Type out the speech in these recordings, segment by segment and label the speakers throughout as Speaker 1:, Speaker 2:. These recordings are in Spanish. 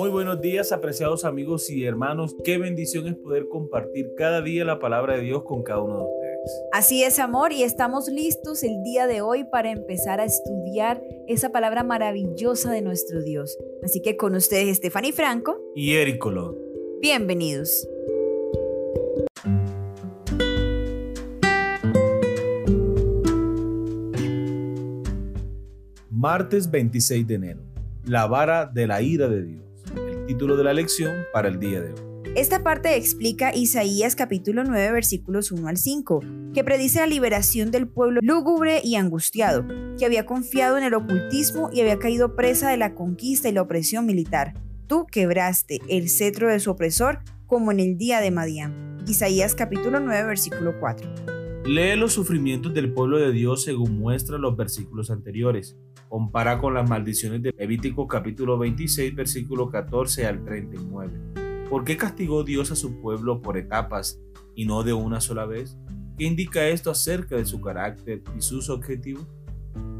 Speaker 1: Muy buenos días, apreciados amigos y hermanos. Qué bendición es poder compartir cada día la palabra de Dios con cada uno de ustedes.
Speaker 2: Así es, amor, y estamos listos el día de hoy para empezar a estudiar esa palabra maravillosa de nuestro Dios. Así que con ustedes, Stephanie Franco
Speaker 1: y Eric Colón.
Speaker 2: Bienvenidos.
Speaker 1: Martes 26 de enero. La vara de la ira de Dios título de la lección para el día de hoy.
Speaker 2: Esta parte explica Isaías capítulo 9 versículos 1 al 5, que predice la liberación del pueblo lúgubre y angustiado, que había confiado en el ocultismo y había caído presa de la conquista y la opresión militar. Tú quebraste el cetro de su opresor como en el día de Madián. Isaías capítulo 9 versículo 4.
Speaker 1: Lee los sufrimientos del pueblo de Dios según muestran los versículos anteriores. Compara con las maldiciones de Levítico capítulo 26 versículo 14 al 39. ¿Por qué castigó Dios a su pueblo por etapas y no de una sola vez? ¿Qué indica esto acerca de su carácter y sus objetivos?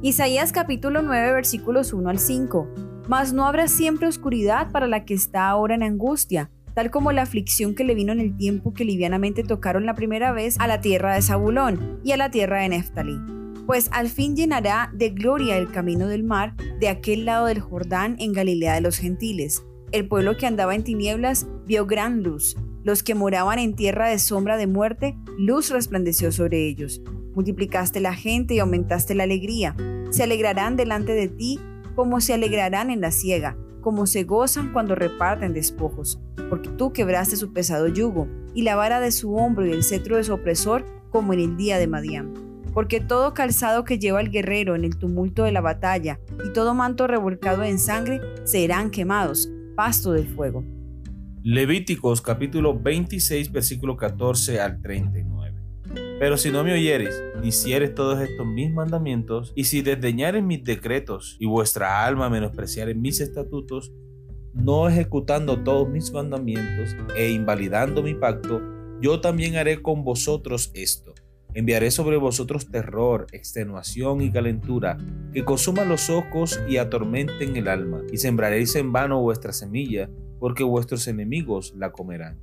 Speaker 2: Isaías capítulo 9 versículos 1 al 5. Mas no habrá siempre oscuridad para la que está ahora en angustia tal como la aflicción que le vino en el tiempo que livianamente tocaron la primera vez a la tierra de Zabulón y a la tierra de Neftalí. Pues al fin llenará de gloria el camino del mar de aquel lado del Jordán en Galilea de los gentiles. El pueblo que andaba en tinieblas vio gran luz. Los que moraban en tierra de sombra de muerte, luz resplandeció sobre ellos. Multiplicaste la gente y aumentaste la alegría. Se alegrarán delante de ti como se alegrarán en la siega como se gozan cuando reparten despojos, porque tú quebraste su pesado yugo, y la vara de su hombro y el cetro de su opresor, como en el día de Madián. Porque todo calzado que lleva el guerrero en el tumulto de la batalla, y todo manto revolcado en sangre, serán quemados, pasto del fuego.
Speaker 1: Levíticos capítulo 26, versículo 14 al 39. Pero si no me oyeres, ni hicieres todos estos mis mandamientos, y si desdeñares mis decretos, y vuestra alma menospreciare mis estatutos, no ejecutando todos mis mandamientos e invalidando mi pacto, yo también haré con vosotros esto. Enviaré sobre vosotros terror, extenuación y calentura, que consuman los ojos y atormenten el alma, y sembraréis en vano vuestra semilla, porque vuestros enemigos la comerán.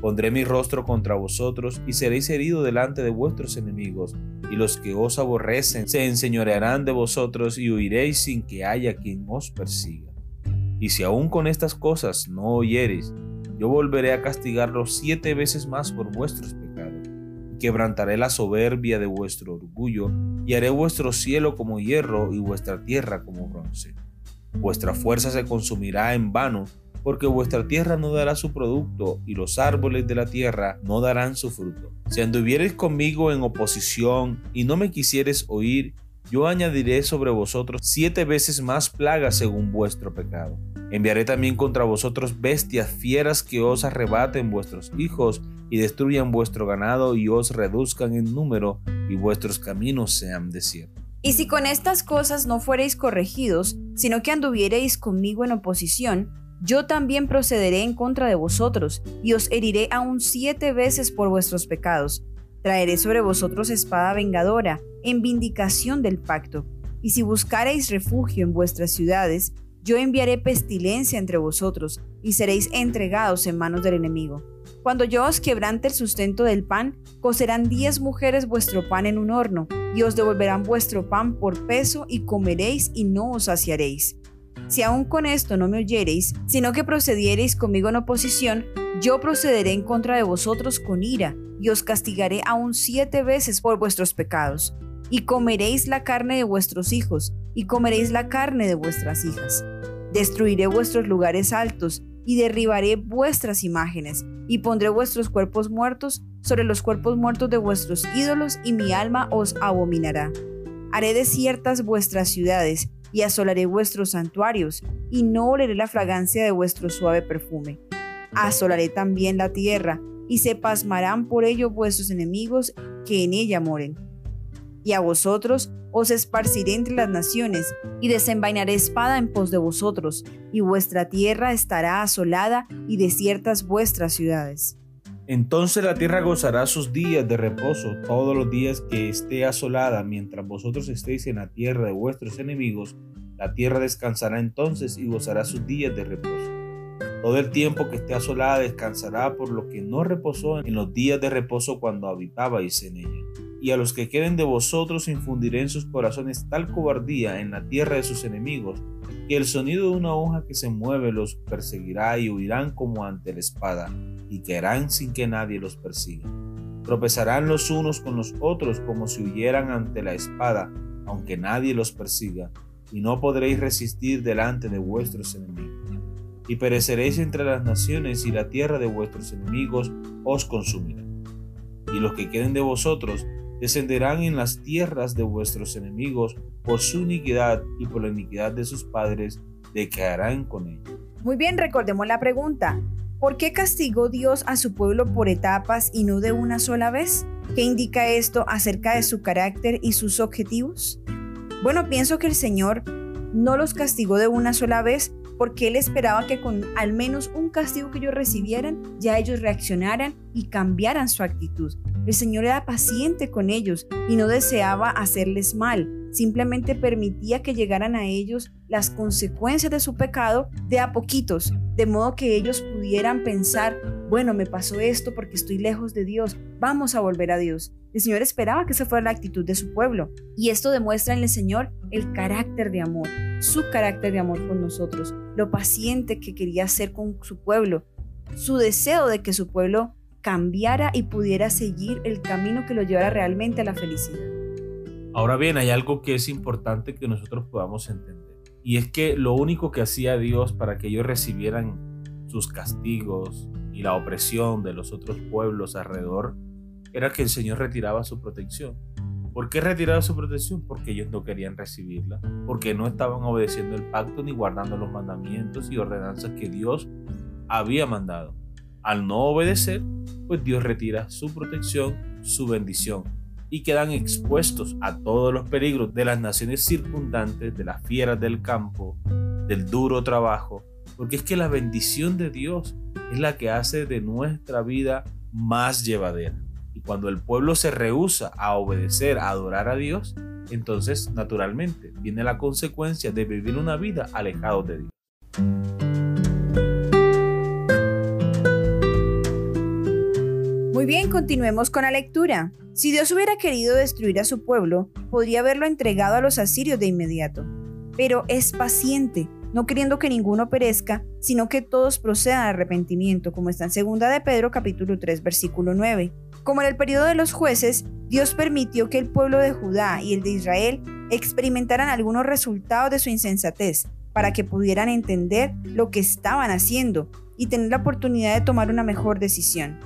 Speaker 1: Pondré mi rostro contra vosotros y seréis heridos delante de vuestros enemigos, y los que os aborrecen se enseñorearán de vosotros y huiréis sin que haya quien os persiga. Y si aún con estas cosas no oyereis, yo volveré a castigarlos siete veces más por vuestros pecados, y quebrantaré la soberbia de vuestro orgullo, y haré vuestro cielo como hierro y vuestra tierra como bronce. Vuestra fuerza se consumirá en vano, porque vuestra tierra no dará su producto y los árboles de la tierra no darán su fruto. Si anduviereis conmigo en oposición y no me quisieres oír, yo añadiré sobre vosotros siete veces más plagas según vuestro pecado. Enviaré también contra vosotros bestias fieras que os arrebaten vuestros hijos y destruyan vuestro ganado y os reduzcan en número y vuestros caminos sean desiertos.
Speaker 2: Y si con estas cosas no fuereis corregidos, sino que anduviereis conmigo en oposición, yo también procederé en contra de vosotros, y os heriré aún siete veces por vuestros pecados. Traeré sobre vosotros espada vengadora, en vindicación del pacto. Y si buscareis refugio en vuestras ciudades, yo enviaré pestilencia entre vosotros, y seréis entregados en manos del enemigo. Cuando yo os quebrante el sustento del pan, cocerán diez mujeres vuestro pan en un horno, y os devolverán vuestro pan por peso, y comeréis y no os saciaréis. Si aún con esto no me oyereis, sino que procediereis conmigo en oposición, yo procederé en contra de vosotros con ira, y os castigaré aún siete veces por vuestros pecados. Y comeréis la carne de vuestros hijos, y comeréis la carne de vuestras hijas. Destruiré vuestros lugares altos, y derribaré vuestras imágenes, y pondré vuestros cuerpos muertos sobre los cuerpos muertos de vuestros ídolos, y mi alma os abominará. Haré desiertas vuestras ciudades, y asolaré vuestros santuarios, y no oleré la fragancia de vuestro suave perfume. Asolaré también la tierra, y se pasmarán por ello vuestros enemigos que en ella moren. Y a vosotros os esparciré entre las naciones, y desenvainaré espada en pos de vosotros, y vuestra tierra estará asolada, y desiertas vuestras ciudades.
Speaker 1: Entonces la tierra gozará sus días de reposo todos los días que esté asolada, mientras vosotros estéis en la tierra de vuestros enemigos, la tierra descansará entonces y gozará sus días de reposo. Todo el tiempo que esté asolada descansará por lo que no reposó en los días de reposo cuando habitabais en ella. Y a los que queden de vosotros infundiré en sus corazones tal cobardía en la tierra de sus enemigos, que el sonido de una hoja que se mueve los perseguirá y huirán como ante la espada, y caerán sin que nadie los persiga. Tropezarán los unos con los otros como si huyeran ante la espada, aunque nadie los persiga, y no podréis resistir delante de vuestros enemigos y pereceréis entre las naciones y la tierra de vuestros enemigos os consumirá. Y los que queden de vosotros descenderán en las tierras de vuestros enemigos por su iniquidad y por la iniquidad de sus padres, decaerán con ellos.
Speaker 2: Muy bien, recordemos la pregunta. ¿Por qué castigó Dios a su pueblo por etapas y no de una sola vez? ¿Qué indica esto acerca de su carácter y sus objetivos? Bueno, pienso que el Señor no los castigó de una sola vez porque él esperaba que con al menos un castigo que ellos recibieran, ya ellos reaccionaran y cambiaran su actitud. El Señor era paciente con ellos y no deseaba hacerles mal, simplemente permitía que llegaran a ellos las consecuencias de su pecado de a poquitos, de modo que ellos pudieran pensar, bueno, me pasó esto porque estoy lejos de Dios, vamos a volver a Dios. El Señor esperaba que esa fuera la actitud de su pueblo y esto demuestra en el Señor el carácter de amor, su carácter de amor con nosotros, lo paciente que quería ser con su pueblo, su deseo de que su pueblo cambiara y pudiera seguir el camino que lo llevara realmente a la felicidad.
Speaker 1: Ahora bien, hay algo que es importante que nosotros podamos entender. Y es que lo único que hacía Dios para que ellos recibieran sus castigos y la opresión de los otros pueblos alrededor era que el Señor retiraba su protección. ¿Por qué retiraba su protección? Porque ellos no querían recibirla, porque no estaban obedeciendo el pacto ni guardando los mandamientos y ordenanzas que Dios había mandado. Al no obedecer, pues Dios retira su protección, su bendición y quedan expuestos a todos los peligros de las naciones circundantes, de las fieras del campo, del duro trabajo, porque es que la bendición de Dios es la que hace de nuestra vida más llevadera. Cuando el pueblo se rehúsa a obedecer, a adorar a Dios, entonces naturalmente viene la consecuencia de vivir una vida alejado de Dios.
Speaker 2: Muy bien, continuemos con la lectura. Si Dios hubiera querido destruir a su pueblo, podría haberlo entregado a los asirios de inmediato. Pero es paciente, no queriendo que ninguno perezca, sino que todos procedan al arrepentimiento, como está en 2 de Pedro capítulo 3 versículo 9. Como en el periodo de los jueces, Dios permitió que el pueblo de Judá y el de Israel experimentaran algunos resultados de su insensatez, para que pudieran entender lo que estaban haciendo y tener la oportunidad de tomar una mejor decisión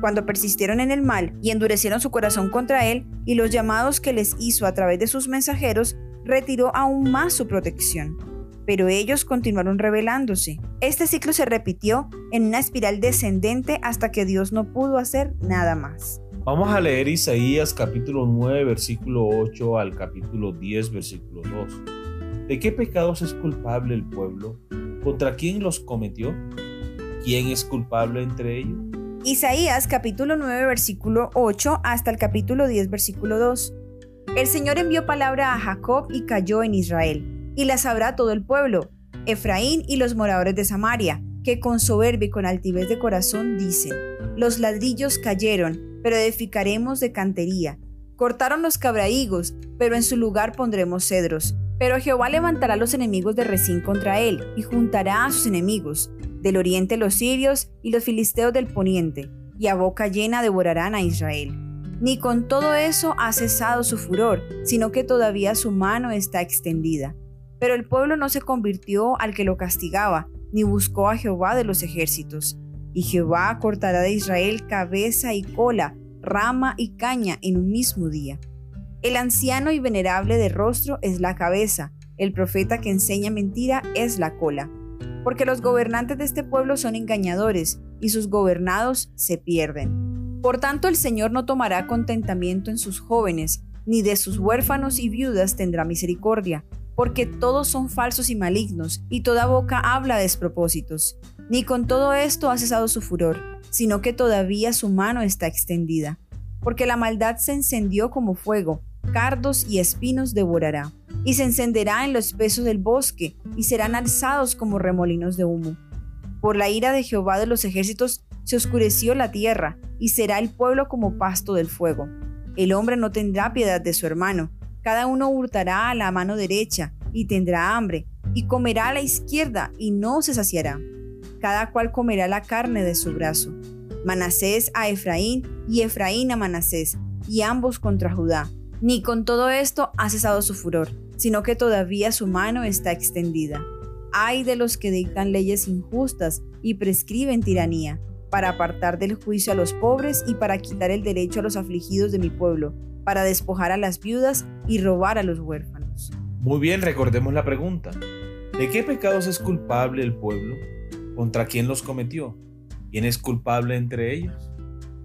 Speaker 2: cuando persistieron en el mal y endurecieron su corazón contra él, y los llamados que les hizo a través de sus mensajeros, retiró aún más su protección. Pero ellos continuaron rebelándose. Este ciclo se repitió en una espiral descendente hasta que Dios no pudo hacer nada más.
Speaker 1: Vamos a leer Isaías capítulo 9 versículo 8 al capítulo 10 versículo 2. ¿De qué pecados es culpable el pueblo? ¿Contra quién los cometió? ¿Quién es culpable entre ellos?
Speaker 2: Isaías capítulo 9 versículo 8 hasta el capítulo 10 versículo 2. El Señor envió palabra a Jacob y cayó en Israel, y la sabrá todo el pueblo, Efraín y los moradores de Samaria, que con soberbia y con altivez de corazón dicen, los ladrillos cayeron, pero edificaremos de cantería. Cortaron los cabraigos, pero en su lugar pondremos cedros. Pero Jehová levantará los enemigos de Resín contra él, y juntará a sus enemigos, del oriente los sirios y los filisteos del poniente, y a boca llena devorarán a Israel. Ni con todo eso ha cesado su furor, sino que todavía su mano está extendida. Pero el pueblo no se convirtió al que lo castigaba, ni buscó a Jehová de los ejércitos. Y Jehová cortará de Israel cabeza y cola, rama y caña en un mismo día. El anciano y venerable de rostro es la cabeza, el profeta que enseña mentira es la cola porque los gobernantes de este pueblo son engañadores y sus gobernados se pierden. Por tanto, el Señor no tomará contentamiento en sus jóvenes, ni de sus huérfanos y viudas tendrá misericordia, porque todos son falsos y malignos, y toda boca habla despropósitos. Ni con todo esto ha cesado su furor, sino que todavía su mano está extendida. Porque la maldad se encendió como fuego, cardos y espinos devorará y se encenderá en los pesos del bosque, y serán alzados como remolinos de humo. Por la ira de Jehová de los ejércitos se oscureció la tierra, y será el pueblo como pasto del fuego. El hombre no tendrá piedad de su hermano, cada uno hurtará a la mano derecha, y tendrá hambre, y comerá a la izquierda, y no se saciará. Cada cual comerá la carne de su brazo. Manasés a Efraín, y Efraín a Manasés, y ambos contra Judá. Ni con todo esto ha cesado su furor, sino que todavía su mano está extendida. Hay de los que dictan leyes injustas y prescriben tiranía, para apartar del juicio a los pobres y para quitar el derecho a los afligidos de mi pueblo, para despojar a las viudas y robar a los huérfanos.
Speaker 1: Muy bien, recordemos la pregunta. ¿De qué pecados es culpable el pueblo? ¿Contra quién los cometió? ¿Quién es culpable entre ellos?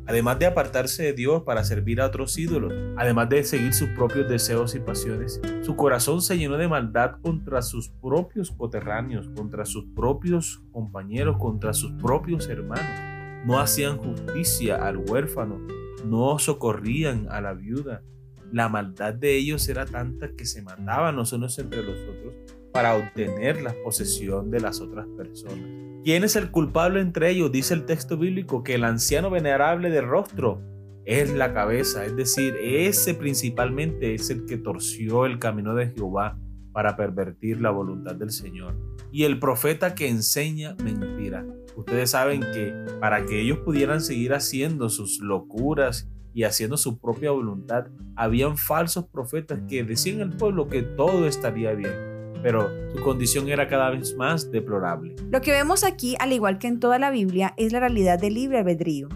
Speaker 1: Además de apartarse de Dios para servir a otros ídolos, además de seguir sus propios deseos y pasiones, su corazón se llenó de maldad contra sus propios coterráneos, contra sus propios compañeros, contra sus propios hermanos. No hacían justicia al huérfano, no socorrían a la viuda. La maldad de ellos era tanta que se mataban los unos entre los otros para obtener la posesión de las otras personas. ¿Quién es el culpable entre ellos? Dice el texto bíblico que el anciano venerable de rostro es la cabeza, es decir, ese principalmente es el que torció el camino de Jehová para pervertir la voluntad del Señor. Y el profeta que enseña mentira. Ustedes saben que para que ellos pudieran seguir haciendo sus locuras y haciendo su propia voluntad, habían falsos profetas que decían al pueblo que todo estaría bien pero su condición era cada vez más deplorable.
Speaker 2: Lo que vemos aquí, al igual que en toda la Biblia, es la realidad del libre albedrío.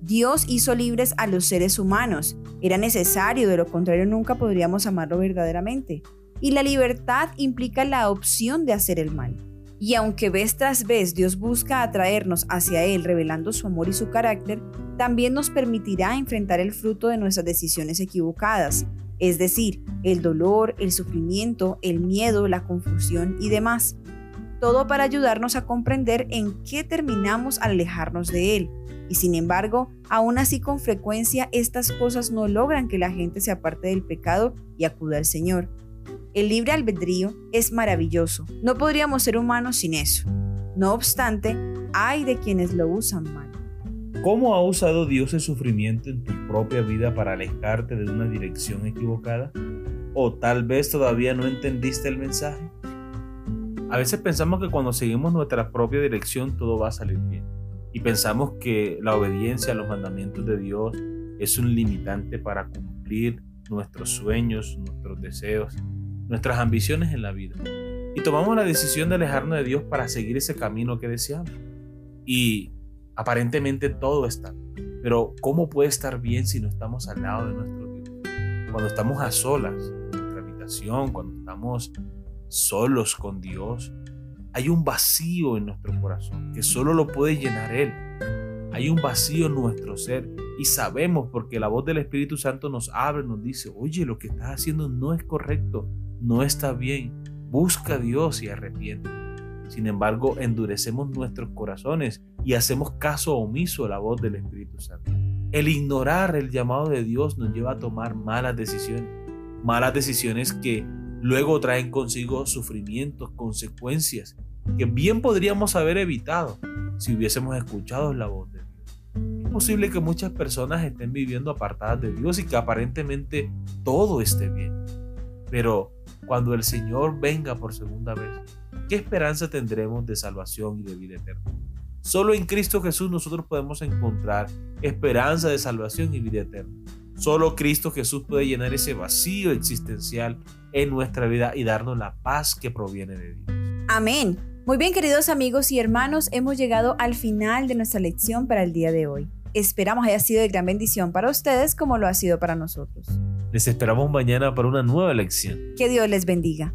Speaker 2: Dios hizo libres a los seres humanos. Era necesario, de lo contrario nunca podríamos amarlo verdaderamente. Y la libertad implica la opción de hacer el mal. Y aunque vez tras vez Dios busca atraernos hacia Él revelando su amor y su carácter, también nos permitirá enfrentar el fruto de nuestras decisiones equivocadas, es decir, el dolor, el sufrimiento, el miedo, la confusión y demás. Todo para ayudarnos a comprender en qué terminamos al alejarnos de Él. Y sin embargo, aún así con frecuencia estas cosas no logran que la gente se aparte del pecado y acuda al Señor. El libre albedrío es maravilloso. No podríamos ser humanos sin eso. No obstante, hay de quienes lo usan mal.
Speaker 1: ¿Cómo ha usado Dios el sufrimiento en tu propia vida para alejarte de una dirección equivocada? ¿O tal vez todavía no entendiste el mensaje? A veces pensamos que cuando seguimos nuestra propia dirección todo va a salir bien. Y pensamos que la obediencia a los mandamientos de Dios es un limitante para cumplir nuestros sueños, nuestros deseos, nuestras ambiciones en la vida. Y tomamos la decisión de alejarnos de Dios para seguir ese camino que deseamos. Y Aparentemente todo está. Pero ¿cómo puede estar bien si no estamos al lado de nuestro Dios? Cuando estamos a solas en nuestra habitación, cuando estamos solos con Dios, hay un vacío en nuestro corazón que solo lo puede llenar Él. Hay un vacío en nuestro ser y sabemos porque la voz del Espíritu Santo nos abre, nos dice, oye, lo que estás haciendo no es correcto, no está bien. Busca a Dios y arrepiente. Sin embargo, endurecemos nuestros corazones y hacemos caso omiso a la voz del Espíritu Santo. El ignorar el llamado de Dios nos lleva a tomar malas decisiones, malas decisiones que luego traen consigo sufrimientos, consecuencias que bien podríamos haber evitado si hubiésemos escuchado la voz de Dios. Es posible que muchas personas estén viviendo apartadas de Dios y que aparentemente todo esté bien. Pero cuando el Señor venga por segunda vez, ¿qué esperanza tendremos de salvación y de vida eterna? Solo en Cristo Jesús nosotros podemos encontrar esperanza de salvación y vida eterna. Solo Cristo Jesús puede llenar ese vacío existencial en nuestra vida y darnos la paz que proviene de Dios.
Speaker 2: Amén. Muy bien, queridos amigos y hermanos, hemos llegado al final de nuestra lección para el día de hoy. Esperamos haya sido de gran bendición para ustedes como lo ha sido para nosotros.
Speaker 1: Les esperamos mañana para una nueva lección.
Speaker 2: Que Dios les bendiga.